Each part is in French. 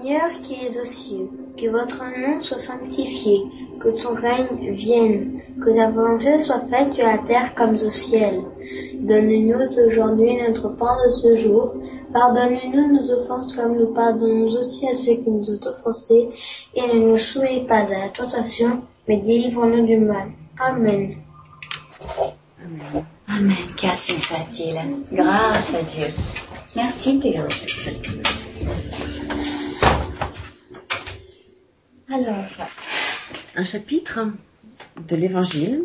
Seigneur qui es aux cieux, que votre nom soit sanctifié, que ton règne vienne, que ta volonté soit faite sur la terre comme au ciel. Donne-nous aujourd'hui notre pain de ce jour. Pardonne-nous nos offenses comme nous pardonnons aussi à ceux qui nous ont offensés, et ne nous soumets pas à la tentation, mais délivre-nous du mal. Amen. Amen. Amen. Qu'ainsi soit-il. Grâce à Dieu. Merci Théo. Alors, Un chapitre de l'Évangile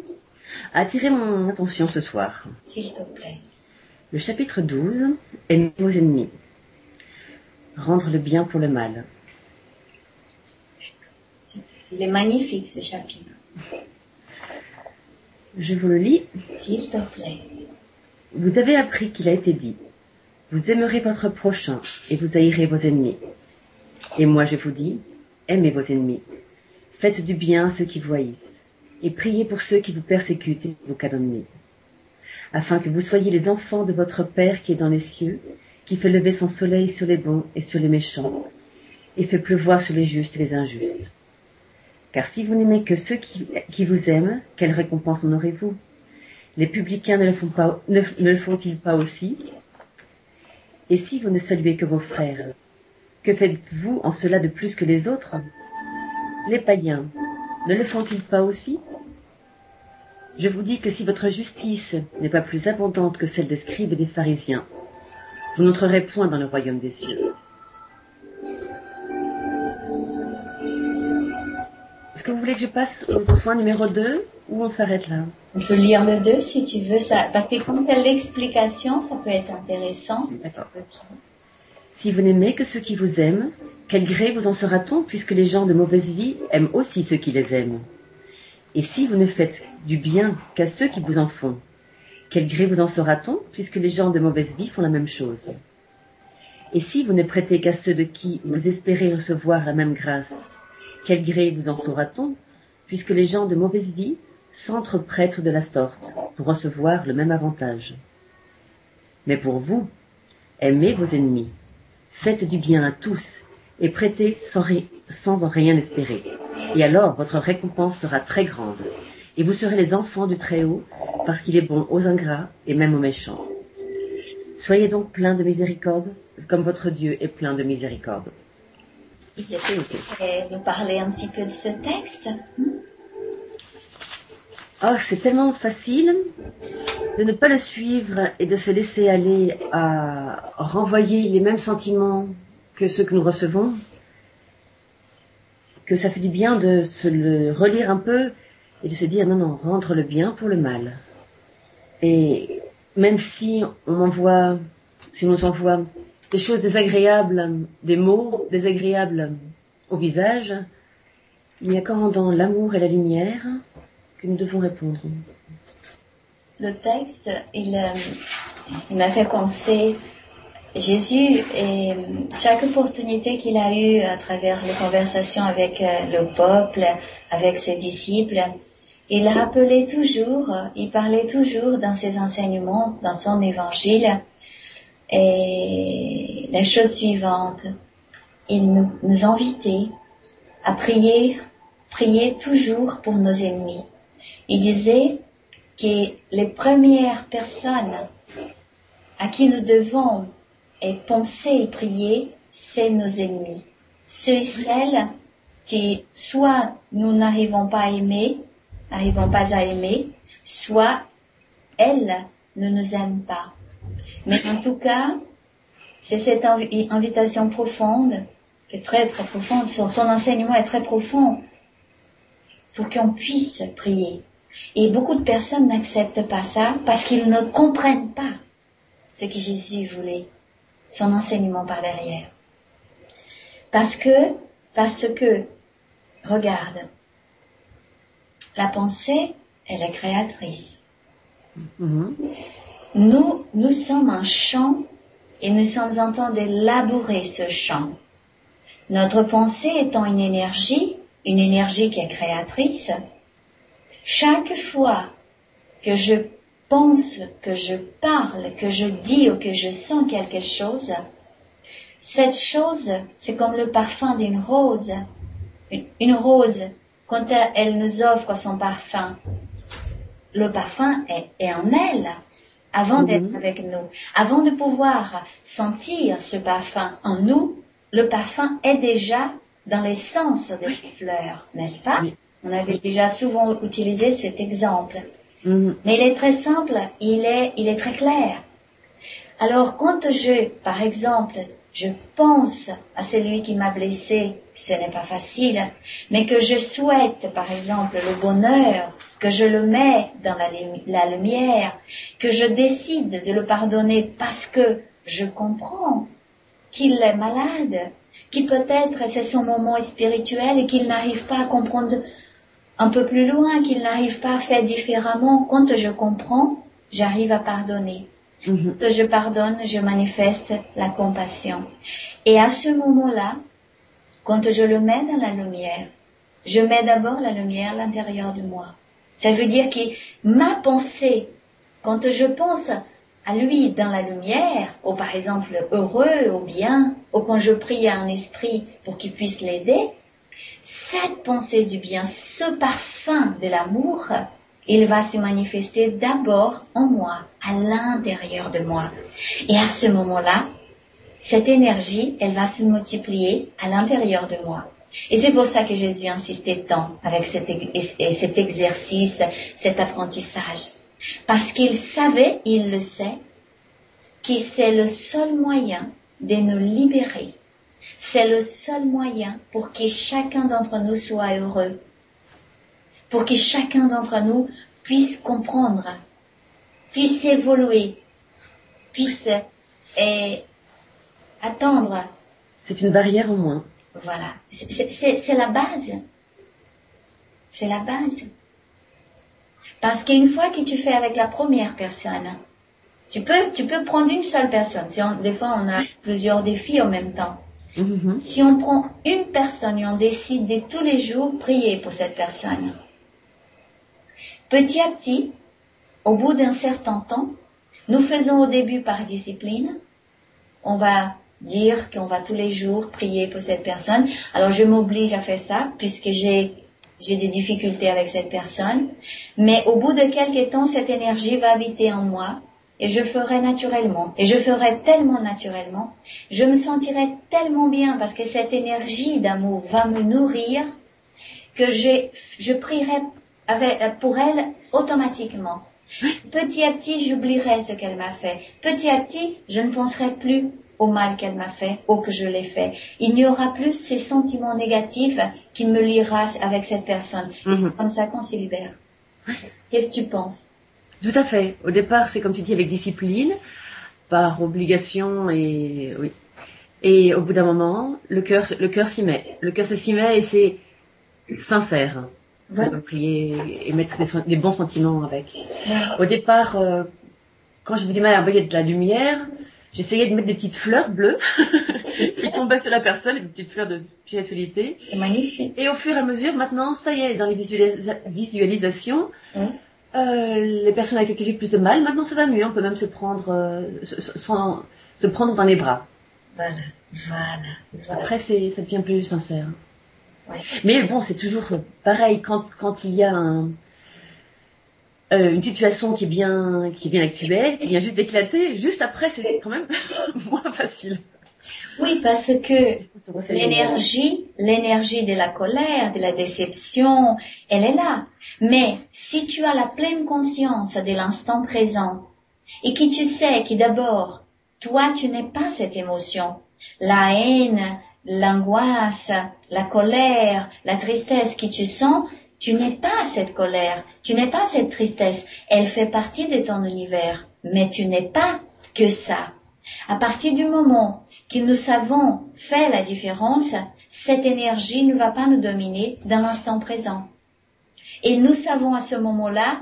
a attiré mon attention ce soir. s'il te plaît. Le chapitre 12, Aimer vos ennemis. Rendre le bien pour le mal. Il est magnifique ce chapitre. Je vous le lis. S'il te plaît. Vous avez appris qu'il a été dit, vous aimerez votre prochain et vous haïrez vos ennemis. Et moi je vous dis, aimez vos ennemis. Faites du bien à ceux qui vous haïssent, et priez pour ceux qui vous persécutent et vous calomnient, afin que vous soyez les enfants de votre Père qui est dans les cieux, qui fait lever son soleil sur les bons et sur les méchants, et fait pleuvoir sur les justes et les injustes. Car si vous n'aimez que ceux qui, vous aiment, quelle récompense en aurez-vous? Les publicains ne le font-ils pas aussi? Et si vous ne saluez que vos frères, que faites-vous en cela de plus que les autres? Les païens ne le font-ils pas aussi? Je vous dis que si votre justice n'est pas plus abondante que celle des scribes et des pharisiens, vous n'entrerez point dans le royaume des cieux. Est-ce que vous voulez que je passe au point numéro 2 ou on s'arrête là? On peut lire le 2 si tu veux ça. Parce que comme c'est l'explication, ça peut être intéressant. D'accord. Si vous n'aimez que ceux qui vous aiment, quel gré vous en sera-t-on puisque les gens de mauvaise vie aiment aussi ceux qui les aiment? Et si vous ne faites du bien qu'à ceux qui vous en font, quel gré vous en sera-t-on puisque les gens de mauvaise vie font la même chose? Et si vous ne prêtez qu'à ceux de qui vous espérez recevoir la même grâce, quel gré vous en saura-t-on puisque les gens de mauvaise vie s'entreprêtent de la sorte pour recevoir le même avantage? Mais pour vous, aimez vos ennemis, faites du bien à tous et prêtez sans, en rien espérer. Et alors votre récompense sera très grande, et vous serez les enfants du Très-Haut, parce qu'il est bon aux ingrats et même aux méchants. Soyez donc pleins de miséricorde, comme votre Dieu est plein de miséricorde. Nous parler un petit peu de ce texte. Oh, c'est tellement facile de ne pas le suivre et de se laisser aller à renvoyer les mêmes sentiments que ceux que nous recevons, que ça fait du bien de se le relire un peu et de se dire non, non, rendre le bien pour le mal. Et même si on envoie, si on nous envoie des choses désagréables, des mots désagréables au visage, il n'y a qu'en rendant l'amour et la lumière nous devons répondre. Le texte, il, euh, m'a fait penser Jésus et chaque opportunité qu'il a eue à travers les conversations avec euh, le peuple, avec ses disciples, il rappelait toujours, il parlait toujours dans ses enseignements, dans son évangile, et la chose suivante, il nous invitait à prier, prier toujours pour nos ennemis. Il disait que les premières personnes à qui nous devons penser et prier, c'est nos ennemis. Ceux et celles qui soit nous n'arrivons pas à aimer, n'arrivons pas à aimer, soit elles ne nous aiment pas. Mais en tout cas, c'est cette invi- invitation profonde, qui est très très profonde, son enseignement est très profond, pour qu'on puisse prier. Et beaucoup de personnes n'acceptent pas ça parce qu'ils ne comprennent pas ce que Jésus voulait, son enseignement par derrière. Parce que, parce que, regarde, la pensée, elle est créatrice. Mhm. Nous, nous sommes un champ et nous sommes en train de labourer ce champ. Notre pensée étant une énergie, une énergie qui est créatrice, chaque fois que je pense, que je parle, que je dis ou que je sens quelque chose, cette chose, c'est comme le parfum d'une rose. Une, une rose, quand elle, nous offre son parfum, le parfum est, est en elle avant Mhm. d'être avec nous. Avant de pouvoir sentir ce parfum en nous, le parfum est déjà dans l'essence des fleurs, n'est-ce pas? Oui. On avait déjà souvent utilisé cet exemple. Mhm. Mais il est très simple, il est, il est très clair. Alors, quand je, par exemple, je pense à celui qui m'a blessé, ce n'est pas facile, mais que je souhaite, par exemple, le bonheur, que je le mets dans la, la lumière, que je décide de le pardonner parce que je comprends qu'il est malade, qu'il peut-être c'est son moment spirituel et qu'il n'arrive pas à comprendre un peu plus loin, qu'il n'arrive pas à faire différemment. Quand je comprends, j'arrive à pardonner. Mhm. Quand je pardonne, je manifeste la compassion. Et à ce moment-là, quand je le mets dans la lumière, je mets d'abord la lumière à l'intérieur de moi. Ça veut dire que ma pensée, quand je pense à lui dans la lumière, ou par exemple heureux, ou bien, ou quand je prie à un esprit pour qu'il puisse l'aider, cette pensée du bien, ce parfum de l'amour, il va se manifester d'abord en moi, à l'intérieur de moi. Et à ce moment-là, cette énergie, elle va se multiplier à l'intérieur de moi. Et c'est pour ça que Jésus insistait tant avec cet, ex- et cet exercice, cet apprentissage. Parce qu'il savait, il le sait, que c'est le seul moyen de nous libérer. C'est le seul moyen pour que chacun d'entre nous soit heureux. Pour que chacun d'entre nous puisse comprendre, puisse évoluer, puisse euh, attendre C'est une barrière en moins. voilà. C'est- la base. C'est la base. Parce qu'une fois que tu fais avec la première personne, tu peux, tu peux prendre une seule personne. Si on- des fois, on a plusieurs défis en même temps. Mhm. Si on prend une personne et on décide de tous les jours prier pour cette personne, petit à petit, au bout d'un certain temps, nous faisons au début par discipline, on va dire qu'on va tous les jours prier pour cette personne. Alors je m'oblige à faire ça puisque j'ai j'ai des difficultés avec cette personne. Mais au bout de quelques temps, cette énergie va habiter en moi et je ferai naturellement. Et je ferai tellement naturellement. Je me sentirai tellement bien parce que cette énergie d'amour va me nourrir que je, je prierai avec, pour elle automatiquement. Petit à petit, j'oublierai ce qu'elle m'a fait. Petit à petit, je ne penserai plus au mal qu'elle m'a fait ou que je l'ai fait. Il n'y aura plus ces sentiments négatifs qui me liera avec cette personne. Mhm. Comme ça qu'on se libère. Qu'est-ce que tu penses? Tout à fait. Au départ, c'est comme tu dis, avec discipline, par obligation et oui. Et au bout d'un moment, le cœur, le cœur s'y met. Le cœur s'y met et c'est sincère. Va prier et mettre des, bons sentiments avec. Au départ, euh, quand j'avais du mal à de la lumière, j'essayais de mettre des petites fleurs bleues qui tombaient sur la personne, des petites fleurs de spiritualité. C'est magnifique. Et au fur et à mesure, maintenant, ça y est, dans les visualisa- visualisations. Euh, les personnes avec lesquelles j'ai plus de mal, maintenant ça va mieux. On peut même se prendre, euh, se, se- prendre dans les bras. Voilà. Voilà. voilà. Après, c'est, ça devient plus sincère. Ouais. Mais bon, c'est toujours pareil quand, quand il y a un, euh, une situation qui est bien, qui est bien actuelle, qui vient juste d'éclater. Juste après, c'est quand même moins facile. Oui, parce que L'énergie, l'énergie de la colère, de la déception, elle est là. Mais si tu as la pleine conscience de l'instant présent et que tu sais que d'abord, toi, tu n'es pas cette émotion, la haine, l'angoisse, la colère, la tristesse que tu sens, tu n'es pas cette colère, tu n'es pas cette tristesse. Elle fait partie de ton univers, mais tu n'es pas que ça. À partir du moment que nous savons faire la différence, cette énergie ne va pas nous dominer dans l'instant présent. Et nous savons à ce moment-là,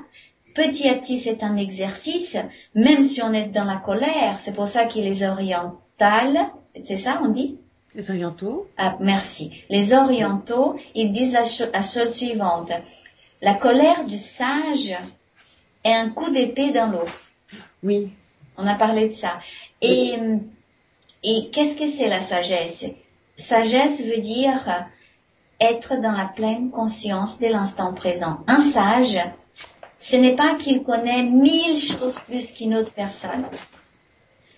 petit à petit c'est un exercice, même si on est dans la colère, c'est pour ça qu'il les orientales, c'est ça on dit? Les orientaux. ah, merci. Les orientaux, ils disent la, cho- la chose suivante. La colère du sage est un coup d'épée dans l'eau. Oui. On a parlé de ça. Et, qu'est-ce que c'est la sagesse? Sagesse veut dire être dans la pleine conscience de l'instant présent. Un sage, ce n'est pas qu'il connaît mille choses plus qu'une autre personne.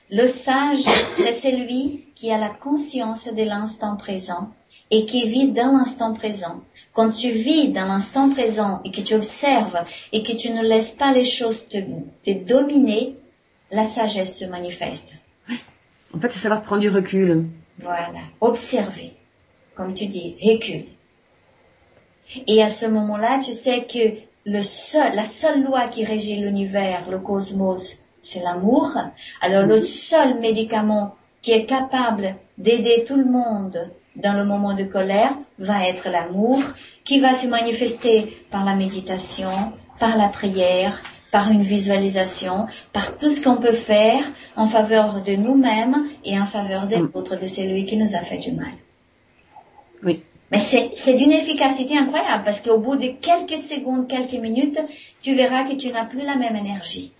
Le sage, c'est celui qui a la conscience de l'instant présent et qui vit dans l'instant présent. Quand tu vis dans l'instant présent et que tu observes et que tu ne laisses pas les choses te dominer, la sagesse se manifeste. En fait, c'est savoir prendre du recul. Voilà, observer, comme tu dis, recul. Et à ce moment-là, tu sais que le seul, la seule loi qui régit l'univers, le cosmos, c'est l'amour. Alors le seul médicament qui est capable d'aider tout le monde dans le moment de colère va être l'amour, qui va se manifester par la méditation, par la prière, par une visualisation, par tout ce qu'on peut faire en faveur de nous-mêmes et en faveur des autres, de celui qui nous a fait du mal. Oui. Mais c'est d'une efficacité incroyable parce qu'au bout de quelques secondes, quelques minutes, tu verras que tu n'as plus la même énergie.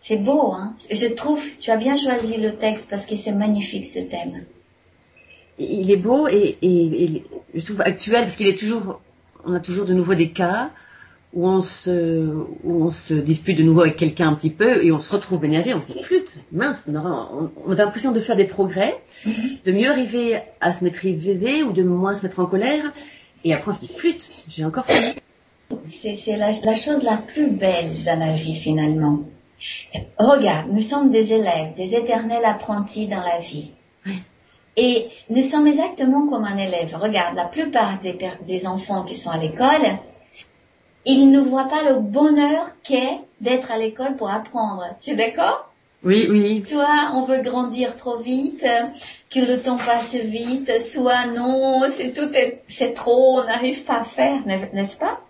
C'est beau, hein Je trouve, tu as bien choisi le texte parce que c'est magnifique ce thème. Il est beau et, et, et je trouve actuel parce qu'il est toujours, on a toujours de nouveau des cas où on se, où on se dispute de nouveau avec quelqu'un un petit peu et on se retrouve énervé, on se dit flûte, mince, on, on a l'impression de faire des progrès, de mieux arriver à se maîtriser ou de moins se mettre en colère et après on se dit flûte, j'ai encore fait. C'est la, la chose la plus belle dans la vie finalement. Regarde, nous sommes des élèves, des éternels apprentis dans la vie. Et nous sommes exactement comme un élève. Regarde, la plupart des, des enfants qui sont à l'école, ils ne voient pas le bonheur qu'est d'être à l'école pour apprendre. Tu es d'accord? Oui, oui. Soit on veut grandir trop vite, que le temps passe vite, soit non, c'est tout, c'est trop, on n'arrive pas à faire, n'est-ce pas?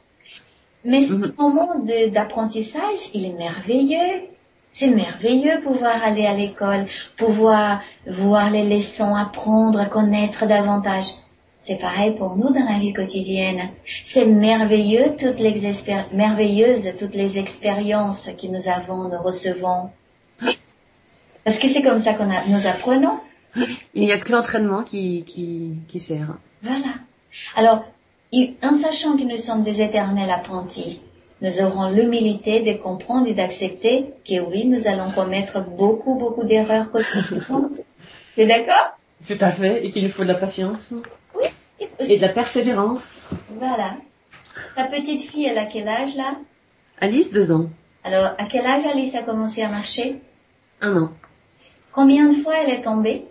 Mais ce moment d'apprentissage, il est merveilleux. C'est merveilleux pouvoir aller à l'école, pouvoir voir les leçons, apprendre, connaître davantage. C'est pareil pour nous dans la vie quotidienne. C'est merveilleux toutes les merveilleuses toutes les expériences que nous avons, nous recevons. Parce que c'est comme ça qu'on nous apprenons. Il n'y a que l'entraînement qui, qui, qui sert. Voilà. Alors, en sachant que nous sommes des éternels apprentis, nous aurons l'humilité de comprendre et d'accepter que oui, nous allons commettre beaucoup, beaucoup d'erreurs quotidiennement. Tu es d'accord? Tout à fait. Et qu'il nous faut de la patience. Et de la persévérance. Voilà. Ta petite fille, elle a quel âge là? Alice, deux ans. Alors, à quel âge Alice a commencé à marcher? Un an. Combien de fois elle est tombée?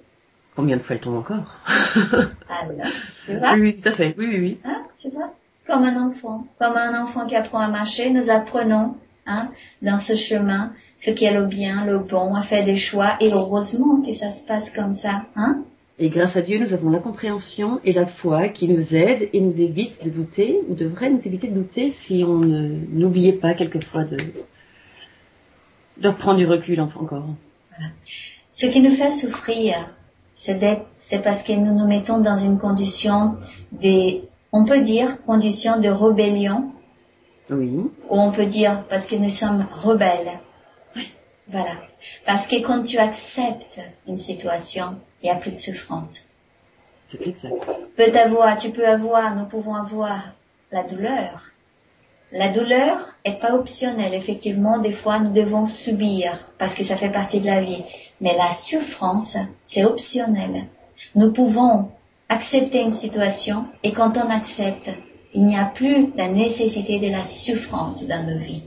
Combien de fois elle tombe encore? Alors, tu vois? Oui, oui, tout à fait. Oui, oui, oui. Hein, tu vois? Comme un enfant, comme un enfant qui apprend à marcher, nous apprenons hein, dans ce chemin ce qui est le bien, le bon, à faire des choix, et heureusement que ça se passe comme ça. Hein? Et grâce à Dieu, nous avons la compréhension et la foi qui nous aident et nous évitent de douter, ou devraient nous éviter de douter si on n'oubliait pas quelquefois de, de reprendre du recul encore. Voilà. Ce qui nous fait souffrir, c'est parce que nous nous mettons dans une condition des on peut dire condition de rébellion. Oui. Ou on peut dire parce que nous sommes rebelles. Voilà. Parce que quand tu acceptes une situation, il n'y a plus de souffrance. C'est. Peut avoir, tu peux avoir, nous pouvons avoir la douleur. La douleur est pas optionnelle. Effectivement, des fois, nous devons subir parce que ça fait partie de la vie. Mais la souffrance, c'est optionnel. Nous pouvons accepter une situation et quand on accepte, il n'y a plus la nécessité de la souffrance dans nos vies.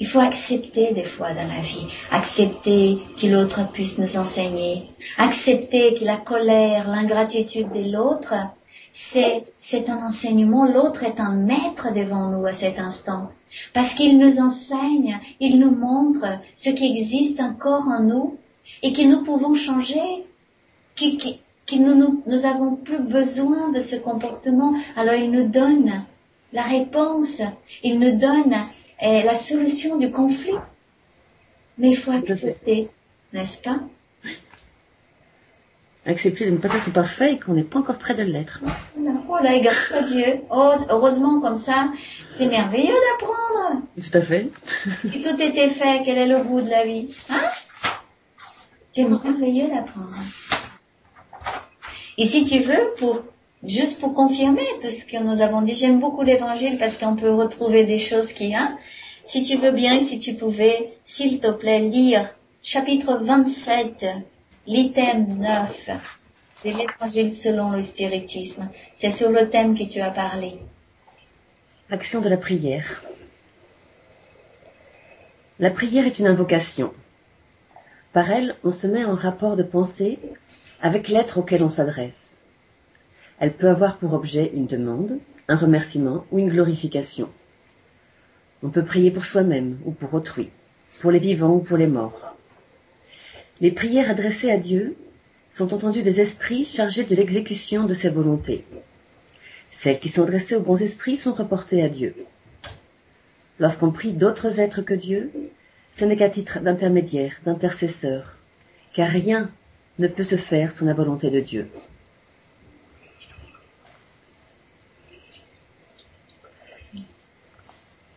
Il faut accepter des fois dans la vie, accepter que l'autre puisse nous enseigner, accepter que la colère, l'ingratitude de l'autre, c'est, c'est un enseignement, l'autre est un maître devant nous à cet instant, parce qu'il nous enseigne, il nous montre ce qui existe encore en nous et que nous pouvons changer, que nous, nous, avons plus besoin de ce comportement, alors il nous donne la réponse, il nous donne eh, la solution du conflit. Mais il faut accepter, n'est-ce pas? Accepter de ne pas être parfait et qu'on n'est pas encore prêt de l'être. Oh là, et grâce à Dieu. Oh, heureusement, comme ça, c'est merveilleux d'apprendre. Tout à fait. si tout était fait, quel est le goût de la vie? Hein? C'est merveilleux d'apprendre. Et si tu veux, pour juste pour confirmer tout ce que nous avons dit, j'aime beaucoup l'évangile parce qu'on peut retrouver des choses qui, hein, si tu veux bien, si tu pouvais, s'il te plaît, lire chapitre 27, l'item 9 de l'évangile selon le spiritisme. C'est sur le thème que tu as parlé. Action de la prière. La prière est une invocation. Par elle, on se met en rapport de pensée avec l'être auquel on s'adresse. Elle peut avoir pour objet une demande, un remerciement ou une glorification. On peut prier pour soi-même ou pour autrui, pour les vivants ou pour les morts. Les prières adressées à Dieu sont entendues des esprits chargés de l'exécution de ses volontés. Celles qui sont adressées aux bons esprits sont reportées à Dieu. Lorsqu'on prie d'autres êtres que Dieu, ce n'est qu'à titre d'intermédiaire, d'intercesseur, car rien ne peut se faire sans la volonté de Dieu.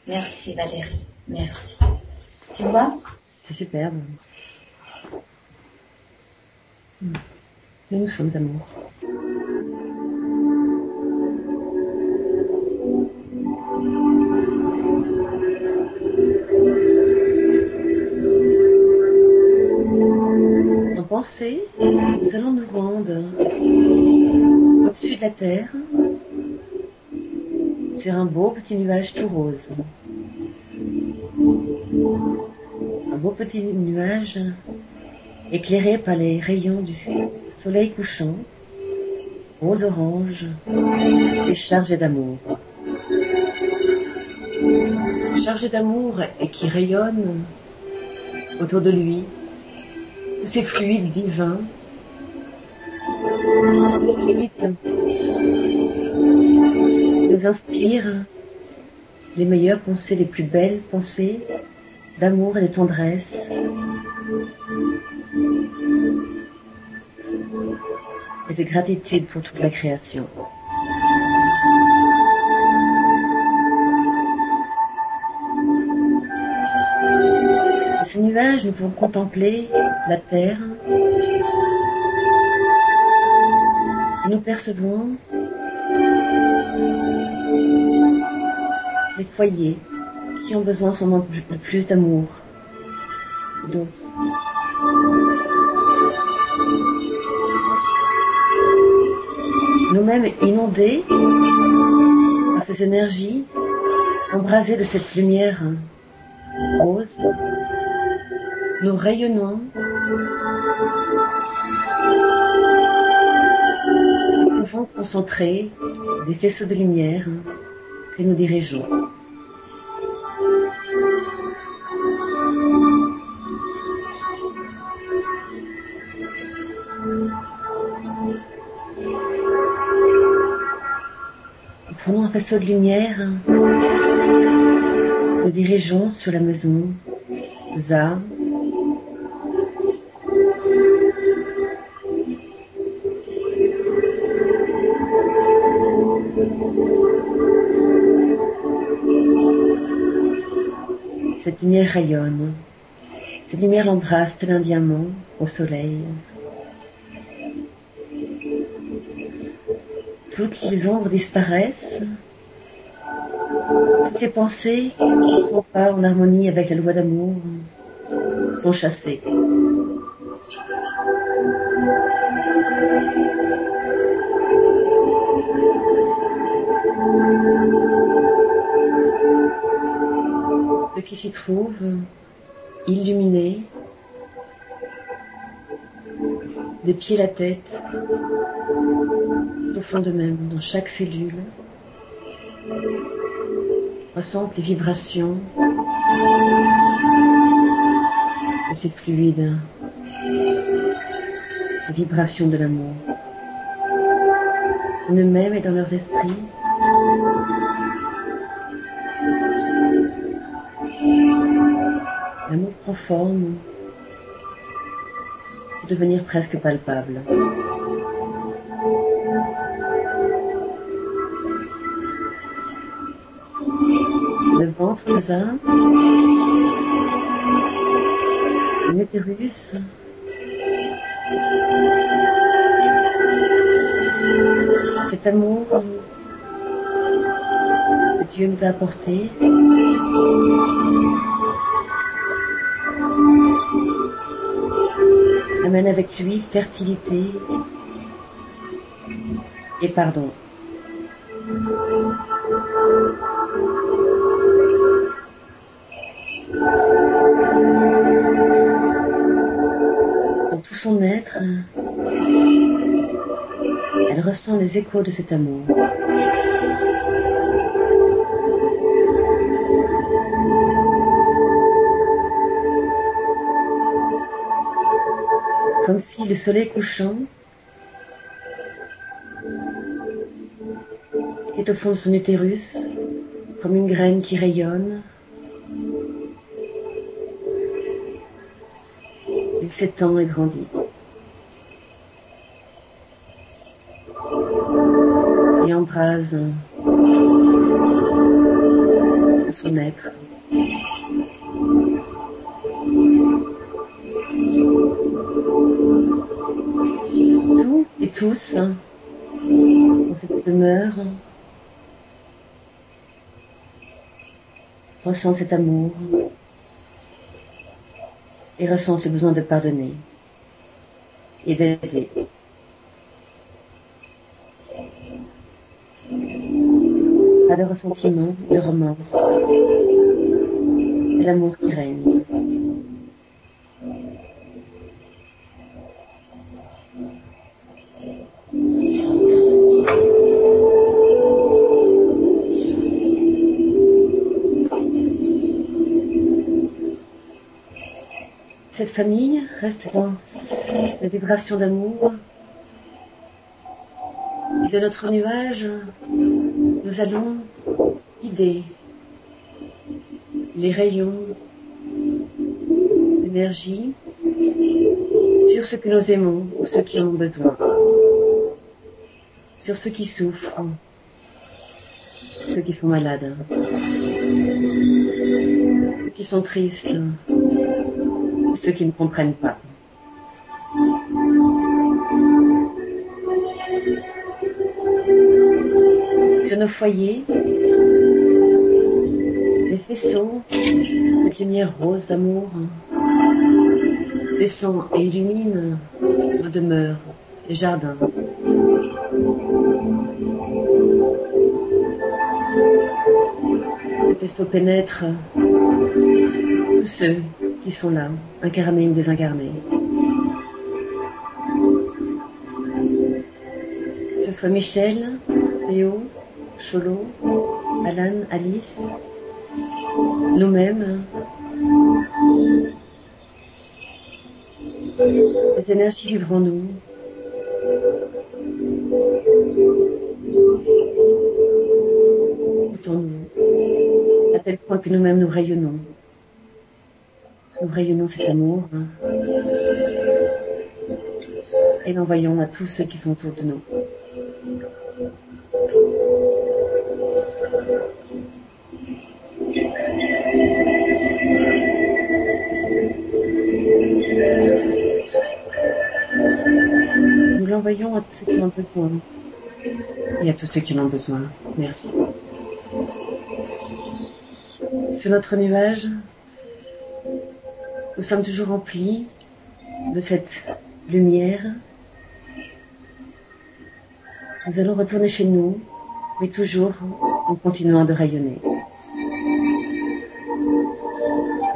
Merci Valérie, merci. Tu vois? C'est superbe. Nous sommes amour. En pensée, nous allons nous rendre au-dessus de la terre, sur un beau petit nuage tout rose. Un beau petit nuage éclairé par les rayons du soleil couchant, rose orange et chargé d'amour. Chargé d'amour et qui rayonne autour de lui, tous ces fluides divins, nous inspirent les meilleures pensées, les plus belles pensées d'amour et de tendresse. Et de gratitude pour toute la création. De ce nuage, nous pouvons contempler la terre et nous percevons les foyers qui ont besoin sûrement de plus d'amour. D'autres. Nous-mêmes inondés par ces énergies, embrasés de cette lumière rose, nous rayonnons nous pouvons concentrer des faisceaux de lumière que nous dirigeons. Prenons un faisceau de lumière, nous dirigeons sur la maison, aux arbres, Cette lumière rayonne. Cette lumière l'embrasse tel un diamant au soleil. Toutes les ombres disparaissent. Toutes les pensées qui ne sont pas en harmonie avec la loi d'amour sont chassées. Ceux qui s'y trouvent, illuminés, pieds la tête, au fond d'eux-mêmes, dans chaque cellule, ressentent les vibrations de ces fluides, les vibrations de l'amour, en eux-mêmes et dans leurs esprits. L'amour prend forme devenir presque palpable. Le ventre nous a, l'utérus Cet amour que Dieu nous a apporté amène avec lui fertilité et pardon. Dans tout son être, elle ressent les échos de cet amour. Comme si le soleil couchant est au fond son utérus, comme une graine qui rayonne. Il s'étend et grandit. Et embrase son être. Dans cette demeure, ressentent cet amour et ressentent le besoin de pardonner et d'aider. Pas de ressentiment, de remords. C'est l'amour qui règne. Famille reste dans la vibration d'amour. Et de notre nuage, nous allons guider les rayons d'énergie sur ceux que nous aimons ou ceux qui ont besoin, sur ceux qui souffrent, ceux qui sont malades, ceux qui sont tristes, ceux qui ne comprennent pas. Sur nos foyers, les faisceaux, cette lumière rose d'amour, descend et illumine nos demeures, les jardins. Le faisceau pénètre tous ceux qui sont là, incarnés ou désincarnés. Que ce soit Michel, Théo, Cholo, Alan, Alice, nous-mêmes, les énergies vivront nous. Écoutons-nous, à tel point que nous-mêmes nous rayonnons. Rayonnons cet amour et l'envoyons à tous ceux qui sont autour de nous. Nous l'envoyons à tous ceux qui en ont besoin. Et à tous ceux qui en ont besoin. Merci. Sur notre nuage, nous sommes toujours remplis de cette lumière. Nous allons retourner chez nous, mais toujours en continuant de rayonner.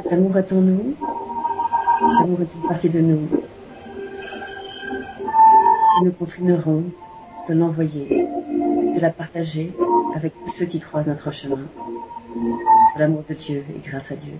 Cet amour est en nous, l'amour est une partie de nous. Nous continuerons de l'envoyer, de la partager avec tous ceux qui croisent notre chemin. C'est l'amour de Dieu et grâce à Dieu.